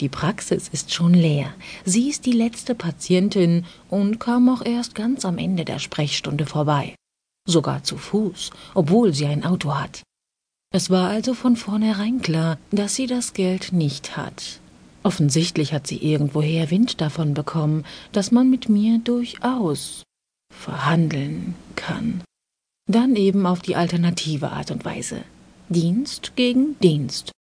Die Praxis ist schon leer. Sie ist die letzte Patientin und kam auch erst ganz am Ende der Sprechstunde vorbei. Sogar zu Fuß, obwohl sie ein Auto hat. Es war also von vornherein klar, dass sie das Geld nicht hat. Offensichtlich hat sie irgendwoher Wind davon bekommen, dass man mit mir durchaus verhandeln kann. Dann eben auf die alternative Art und Weise. Dienst gegen Dienst.